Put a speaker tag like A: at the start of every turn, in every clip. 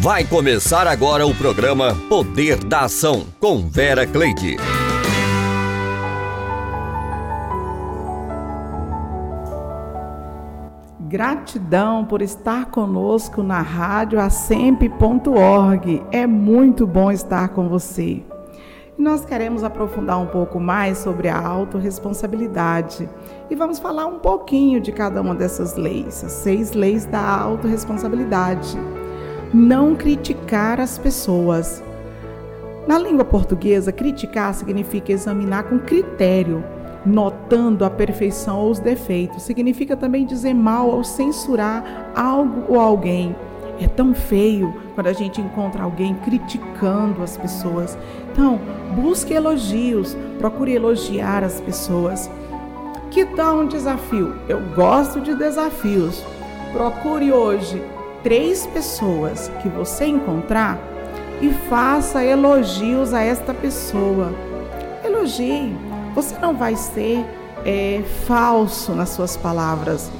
A: Vai começar agora o programa Poder da Ação com Vera Cleide.
B: Gratidão por estar conosco na rádio assemp.org. É muito bom estar com você. Nós queremos aprofundar um pouco mais sobre a autorresponsabilidade. E vamos falar um pouquinho de cada uma dessas leis, as seis leis da autorresponsabilidade. Não criticar as pessoas. Na língua portuguesa, criticar significa examinar com critério, notando a perfeição ou os defeitos. Significa também dizer mal ou censurar algo ou alguém. É tão feio quando a gente encontra alguém criticando as pessoas. Então, busque elogios, procure elogiar as pessoas. Que tal um desafio? Eu gosto de desafios. Procure hoje três pessoas que você encontrar e faça elogios a esta pessoa. Elogie. Você não vai ser é, falso nas suas palavras.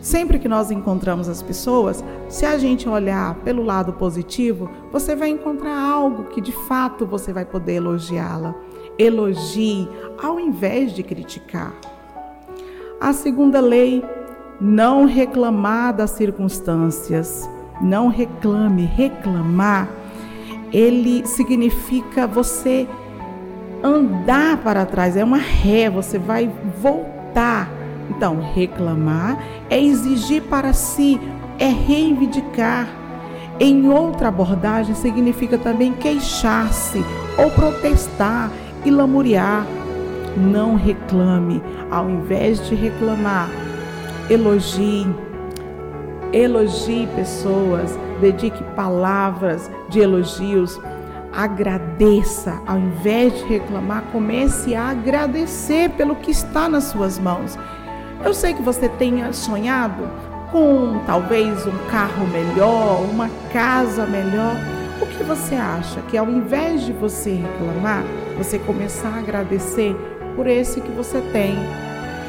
B: Sempre que nós encontramos as pessoas, se a gente olhar pelo lado positivo, você vai encontrar algo que de fato você vai poder elogiá-la. Elogie ao invés de criticar. A segunda lei, não reclamar das circunstâncias. Não reclame, reclamar. Ele significa você andar para trás, é uma ré, você vai voltar então, reclamar é exigir para si, é reivindicar. Em outra abordagem, significa também queixar-se ou protestar e lamuriar. Não reclame, ao invés de reclamar, elogie. Elogie pessoas, dedique palavras de elogios, agradeça, ao invés de reclamar, comece a agradecer pelo que está nas suas mãos. Eu sei que você tenha sonhado com talvez um carro melhor, uma casa melhor. O que você acha que ao invés de você reclamar, você começar a agradecer por esse que você tem?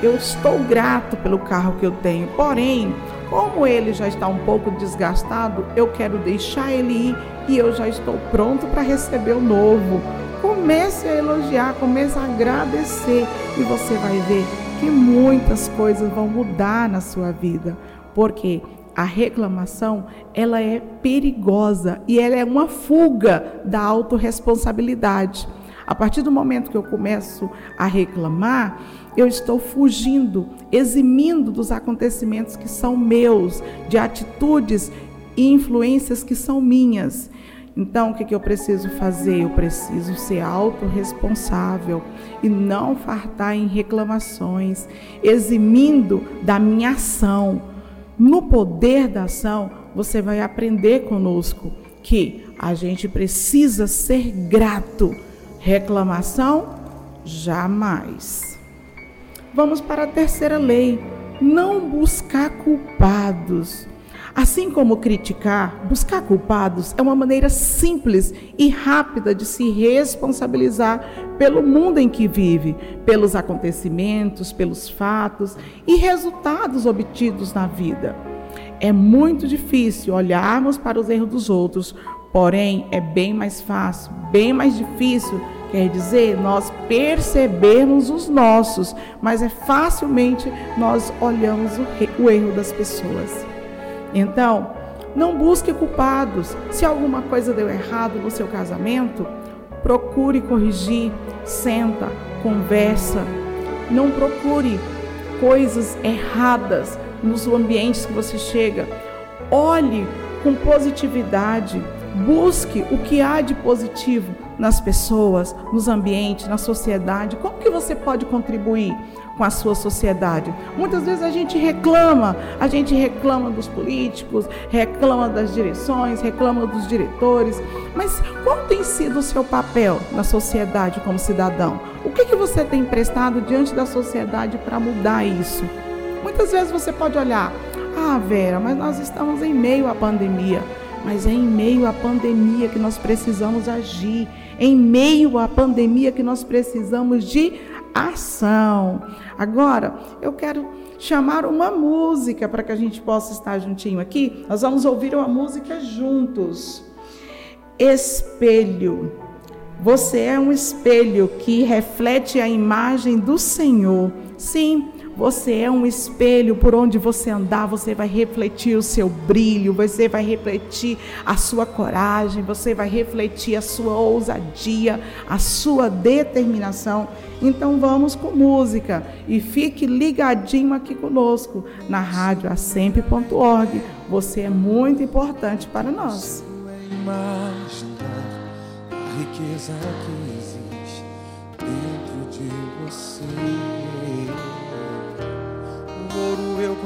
B: Eu estou grato pelo carro que eu tenho, porém, como ele já está um pouco desgastado, eu quero deixar ele ir e eu já estou pronto para receber o novo. Comece a elogiar, comece a agradecer e você vai ver que muitas coisas vão mudar na sua vida, porque a reclamação ela é perigosa e ela é uma fuga da autorresponsabilidade. A partir do momento que eu começo a reclamar, eu estou fugindo, eximindo dos acontecimentos que são meus, de atitudes e influências que são minhas. Então, o que, eu preciso fazer? Eu preciso ser autorresponsável e não fartar em reclamações, eximindo da minha ação. No poder da ação, você vai aprender conosco que a gente precisa ser grato. Reclamação, jamais. Vamos para a terceira lei: não buscar culpados. Assim como criticar, buscar culpados é uma maneira simples e rápida de se responsabilizar pelo mundo em que vive, pelos acontecimentos, pelos fatos e resultados obtidos na vida. É muito difícil olharmos para os erros dos outros, porém é bem mais fácil, bem mais difícil, quer dizer, nós percebermos os nossos, mas é facilmente nós olhamos o, erro das pessoas. Então, não busque culpados. Se alguma coisa deu errado no seu casamento, procure corrigir, senta, conversa. Não procure coisas erradas nos ambientes que você chega. Olhe com positividade, busque o que há de positivo nas pessoas, nos ambientes, na sociedade. Como que você pode contribuir? com a sua sociedade. Muitas vezes a gente reclama, a gente reclama dos políticos, reclama das direções, reclama dos diretores, mas qual tem sido o seu papel na sociedade como cidadão? O que, que você tem prestado diante da sociedade para mudar isso? Muitas vezes você pode olhar, ah, Vera, mas nós estamos em meio à pandemia. Mas é em meio à pandemia que nós precisamos agir, em meio à pandemia que nós precisamos de ação. Agora, eu quero chamar uma música para que a gente possa estar juntinho aqui. Nós vamos ouvir uma música juntos. Espelho. Você é um espelho que reflete a imagem do Senhor. Sim, você é um espelho por onde você andar, você vai refletir o seu brilho, você vai refletir a sua coragem, você vai refletir a sua ousadia, a sua determinação. Então vamos com música e fique ligadinho aqui conosco na rádio assempre.org. Você é muito importante para nós.
C: Riqueza que existe dentro de você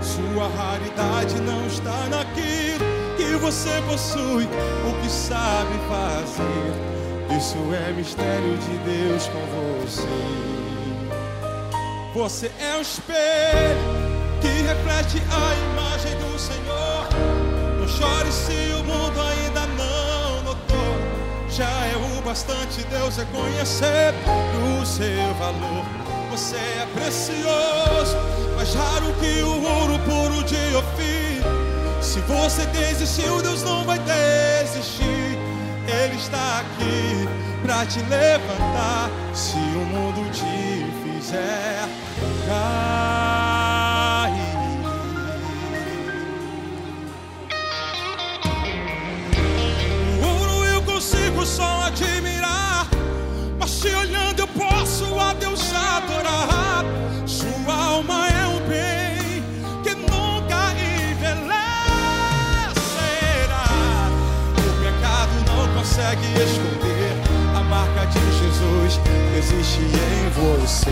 C: Sua raridade não está naquilo que você possui, o que sabe fazer. Isso é mistério de Deus com você. Você é um espelho que reflete a imagem do Senhor. Não chore se o mundo ainda não notou. Já é o bastante Deus reconhecer o seu valor. Você é precioso mais raro que o ouro puro de Ofir. Se você desistiu, Deus não vai desistir. Ele está aqui para te levantar. Se o mundo te fizer cair. O ouro eu consigo só admirar. Mas se olhando consegue esconder a marca de Jesus que existe em você.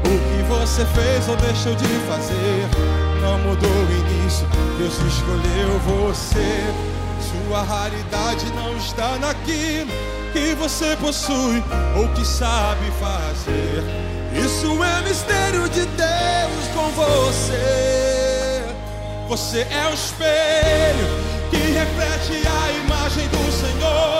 C: O que você fez ou deixou de fazer não mudou o início. Deus escolheu você. Sua raridade não está naquilo que você possui ou que sabe fazer. Isso é mistério de Deus com você. Você é o espelho que reflete a imagem do Senhor.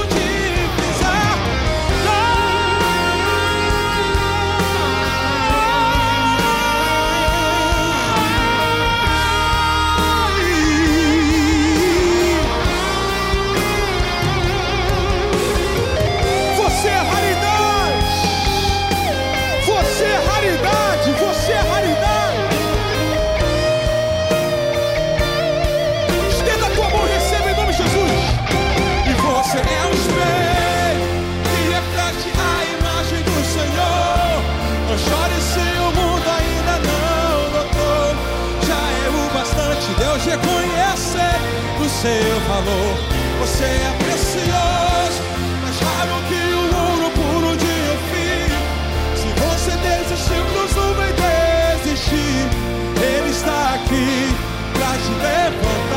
C: seu valor. Você é precioso, mais raro que o ouro puro de Ofir. Se você desistiu, Deus não vai desistir. Ele está aqui para te levantar.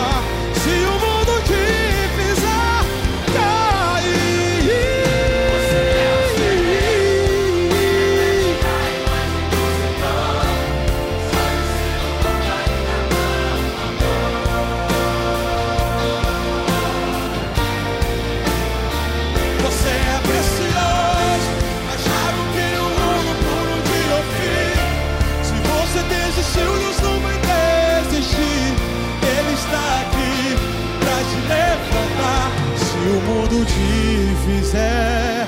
C: eu te fizer.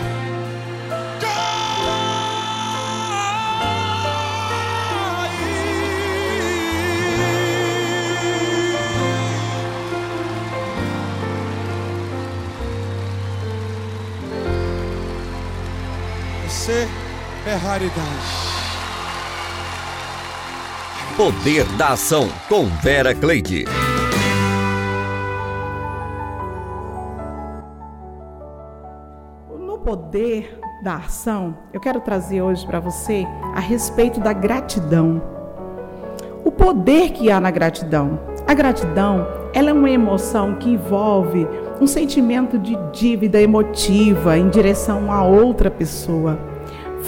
C: Você é raridade.
A: Poder da Ação, com Vera Cleide.
B: Poder da ação, eu quero trazer hoje para você a respeito da gratidão. O poder que há na gratidão. A gratidão, ela é uma emoção que envolve um sentimento de dívida emotiva em direção a outra pessoa,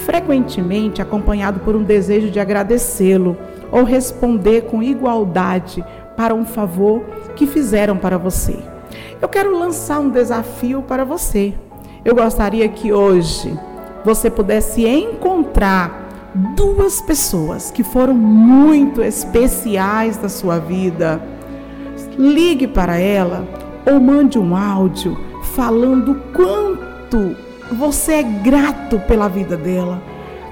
B: frequentemente acompanhado por um desejo de agradecê-lo ou responder com igualdade para um favor que fizeram para você. Eu quero lançar um desafio para você. Eu gostaria que hoje você pudesse encontrar duas pessoas que foram muito especiais na sua vida. Ligue para ela ou mande um áudio falando quanto você é grato pela vida dela.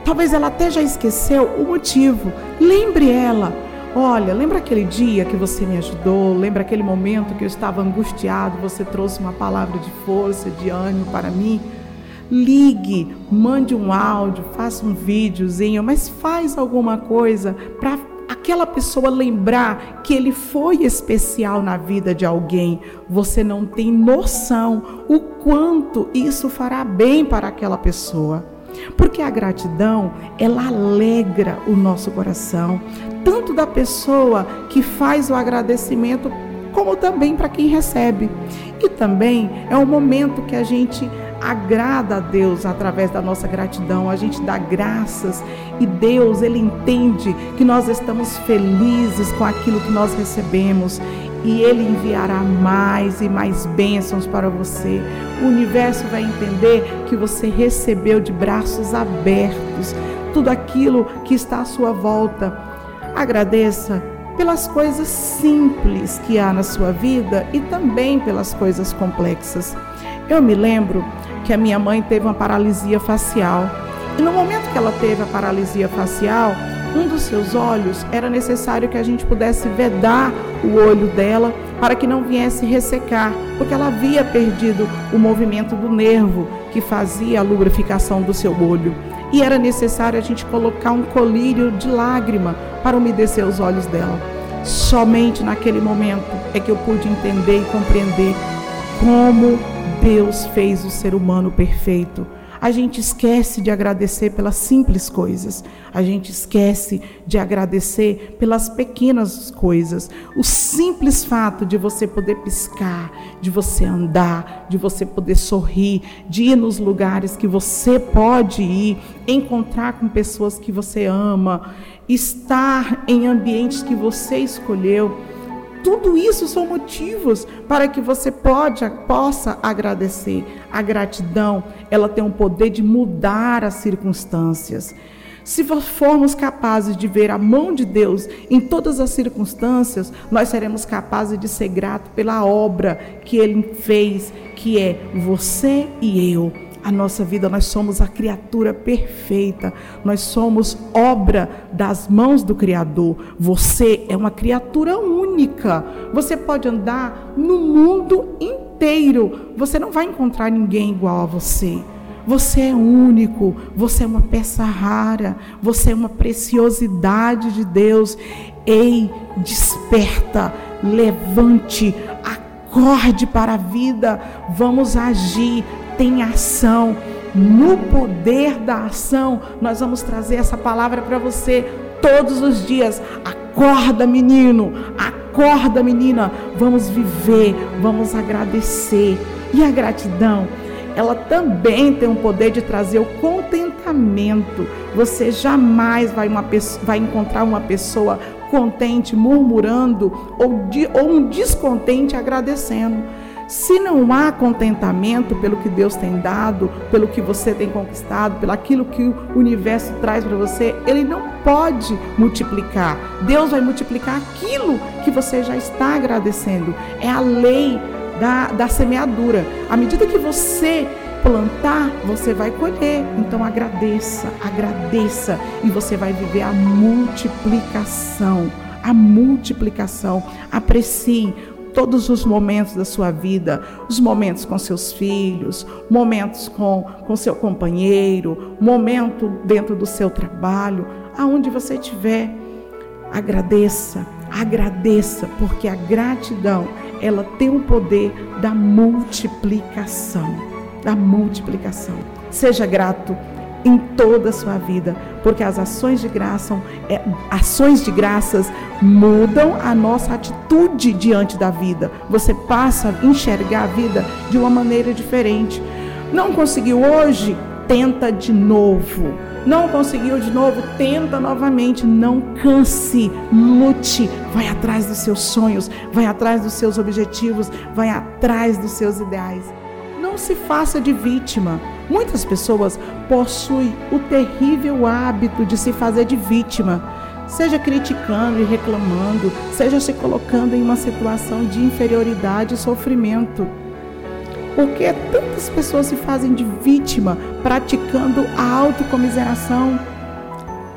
B: Talvez ela até já esqueceu o motivo. Lembre ela. Olha, lembra aquele dia que você me ajudou? Lembra aquele momento que eu estava angustiado? Você trouxe uma palavra de força, de ânimo para mim? ligue, mande um áudio, faça um videozinho, mas faz alguma coisa para aquela pessoa lembrar que ele foi especial na vida de alguém. Você não tem noção o quanto isso fará bem para aquela pessoa. Porque a gratidão, ela alegra o nosso coração, tanto da pessoa que faz o agradecimento, como também para quem recebe. E também é um momento que a gente agrada a Deus através da nossa gratidão, a gente dá graças e Deus, Ele entende que nós estamos felizes com aquilo que nós recebemos e Ele enviará mais e mais bênçãos para você. O universo vai entender que você recebeu de braços abertos tudo aquilo que está à sua volta. Agradeça pelas coisas simples que há na sua vida e também pelas coisas complexas. Eu me lembro que a minha mãe teve uma paralisia facial. E no momento que ela teve a paralisia facial, um dos seus olhos era necessário que a gente pudesse vedar o olho dela para que não viesse ressecar, porque ela havia perdido o movimento do nervo que fazia a lubrificação do seu olho. E era necessário a gente colocar um colírio de lágrima para umedecer os olhos dela. Somente naquele momento é que eu pude entender e compreender como Deus fez o ser humano perfeito. A gente esquece de agradecer pelas simples coisas. A gente esquece de agradecer pelas pequenas coisas. O simples fato de você poder piscar, de você andar, de você poder sorrir, de ir nos lugares que você pode ir, encontrar com pessoas que você ama, estar em ambientes que você escolheu tudo isso são motivos para que você pode, possa agradecer. A gratidão, ela tem o poder de mudar as circunstâncias. Se formos capazes de ver a mão de Deus em todas as circunstâncias, nós seremos capazes de ser gratos pela obra que Ele fez, que é você e eu a nossa vida, nós somos a criatura perfeita, nós somos obra das mãos do Criador. Você é uma criatura única. Você pode andar no mundo inteiro, você não vai encontrar ninguém igual a você. Você é único, você é uma peça rara, você é uma preciosidade de Deus. Ei, desperta, levante, acorde para a vida, vamos agir, tem ação. No poder da ação, nós vamos trazer essa palavra para você todos os dias. Acorda, menino, acorda, menina. Vamos viver, vamos agradecer. E a gratidão, ela também tem o poder de trazer o contentamento. Você jamais vai, uma, vai encontrar uma pessoa contente murmurando ou, de, ou um descontente agradecendo. Se não há contentamento pelo que Deus tem dado, pelo que você tem conquistado, pelo aquilo que o universo traz para você, ele não pode multiplicar. Deus vai multiplicar aquilo que você já está agradecendo. É a lei da, da semeadura. À medida que você plantar, você vai colher. Então agradeça, agradeça e você vai viver a multiplicação. A multiplicação. Aprecie todos os momentos da sua vida, os momentos com seus filhos, momentos com, com seu companheiro, momento dentro do seu trabalho, aonde você estiver. Agradeça, agradeça, porque a gratidão, ela tem o poder da multiplicação, da multiplicação. Seja grato em toda a sua vida, porque as ações de graça, é, ações de graças mudam a nossa atitude diante da vida. Você passa a enxergar a vida de uma maneira diferente. Não conseguiu hoje? Tenta de novo. Não conseguiu de novo? Tenta novamente. Não canse, lute, vai atrás dos seus sonhos, vai atrás dos seus objetivos, vai atrás dos seus ideais. Não se faça de vítima. Muitas pessoas possuem o terrível hábito de se fazer de vítima, seja criticando e reclamando, seja se colocando em uma situação de inferioridade e sofrimento. Por que tantas pessoas se fazem de vítima praticando a autocomiseração?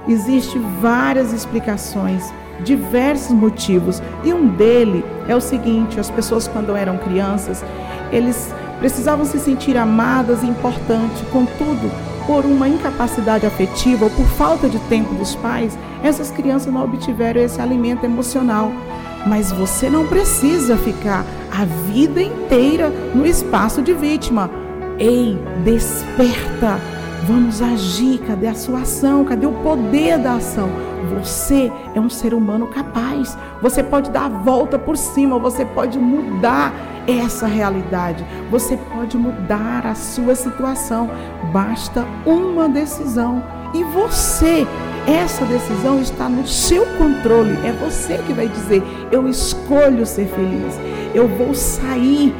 B: Existem várias explicações, diversos motivos, e um dele é o seguinte: as pessoas quando eram crianças, eles precisavam se sentir amadas e importantes, contudo, por uma incapacidade afetiva ou por falta de tempo dos pais, essas crianças não obtiveram esse alimento emocional. Mas você não precisa ficar a vida inteira no espaço de vítima. Ei, desperta! Vamos agir. Cadê a sua ação? Cadê o poder da ação? Você é um ser humano capaz. Você pode dar a volta por cima, você pode mudar essa realidade. Você pode mudar a sua situação. Basta uma decisão. E você, essa decisão está no seu controle. É você que vai dizer: eu escolho ser feliz. Eu vou sair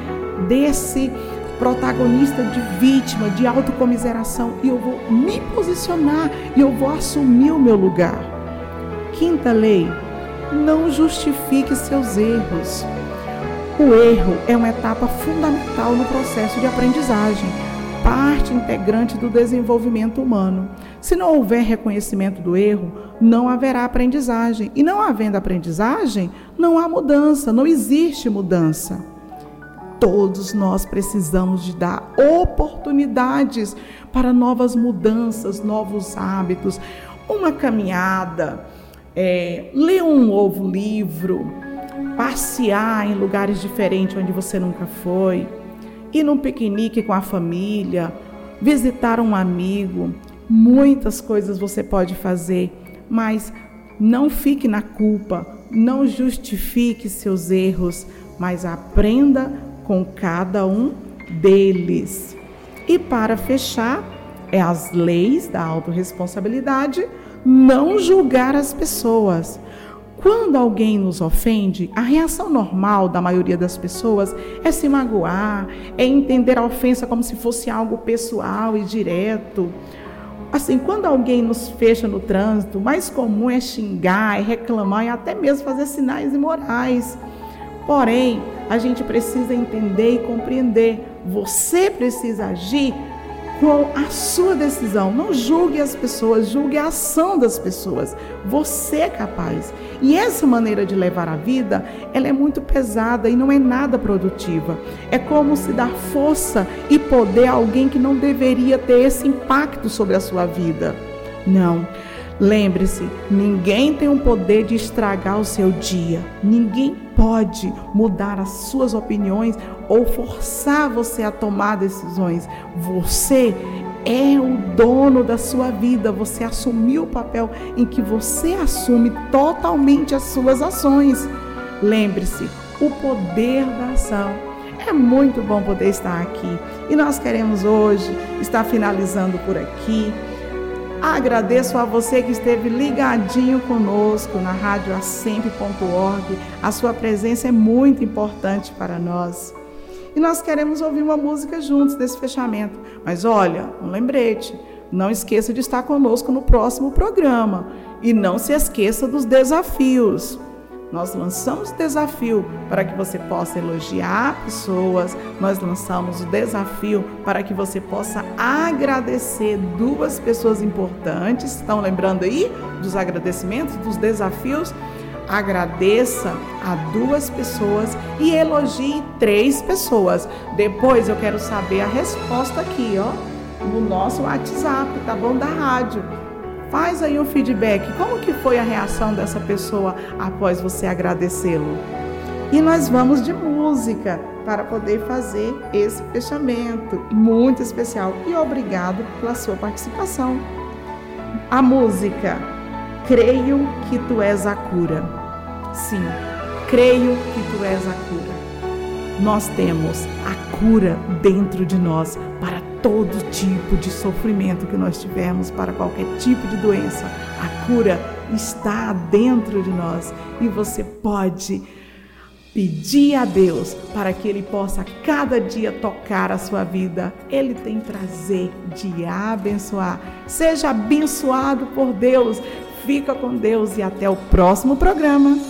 B: desse protagonista de vítima, de autocomiseração, e eu vou me posicionar e eu vou assumir o meu lugar. Quinta lei: não justifique seus erros. O erro é uma etapa fundamental no processo de aprendizagem, parte integrante do desenvolvimento humano. Se não houver reconhecimento do erro, não haverá aprendizagem. E não havendo aprendizagem, não há mudança, não existe mudança. Todos nós precisamos de dar oportunidades para novas mudanças, novos hábitos, uma caminhada, é, ler um novo livro, passear em lugares diferentes onde você nunca foi, ir num piquenique com a família, visitar um amigo. Muitas coisas você pode fazer, mas não fique na culpa, não justifique seus erros, mas aprenda com cada um deles. E para fechar, é as leis da autorresponsabilidade, não julgar as pessoas. Quando alguém nos ofende, a reação normal da maioria das pessoas é se magoar, é entender a ofensa como se fosse algo pessoal e direto. Assim, quando alguém nos fecha no trânsito, o mais comum é xingar, é reclamar e até mesmo fazer sinais imorais. Porém, a gente precisa entender e compreender. Você precisa agir com a sua decisão. Não julgue as pessoas, julgue a ação das pessoas. Você é capaz. E essa maneira de levar a vida, ela é muito pesada e não é nada produtiva. É como se dar força e poder a alguém que não deveria ter esse impacto sobre a sua vida. Não. Lembre-se, ninguém tem o poder de estragar o seu dia. Ninguém pode mudar as suas opiniões ou forçar você a tomar decisões. Você é o dono da sua vida. Você assumiu o papel em que você assume totalmente as suas ações. Lembre-se, o poder da ação. É muito bom poder estar aqui. E nós queremos hoje estar finalizando por aqui Agradeço a você que esteve ligadinho conosco na rádio assempre.org. A sua presença é muito importante para nós. E nós queremos ouvir uma música juntos nesse fechamento. Mas olha, um lembrete, não esqueça de estar conosco no próximo programa e não se esqueça dos desafios. Nós lançamos o desafio para que você possa elogiar pessoas, nós lançamos o desafio para que você possa agradecer duas pessoas importantes. Estão lembrando aí dos agradecimentos, dos desafios? agradeça a duas pessoas e elogie três pessoas. Depois eu quero saber a resposta aqui, ó, no nosso WhatsApp, tá bom? Da rádio. Faz aí o feedback. Como que foi a reação dessa pessoa após você agradecê-lo? E nós vamos de música para poder fazer esse fechamento muito especial. E obrigado pela sua participação. A música Creio que tu és a cura. Sim, creio que tu és a cura. Nós temos a cura dentro de nós todo tipo de sofrimento que nós tivermos, para qualquer tipo de doença. A cura está dentro de nós e você pode pedir a Deus para que Ele possa cada dia tocar a sua vida. Ele tem prazer de abençoar. Seja abençoado por Deus. Fica com Deus e até o próximo programa.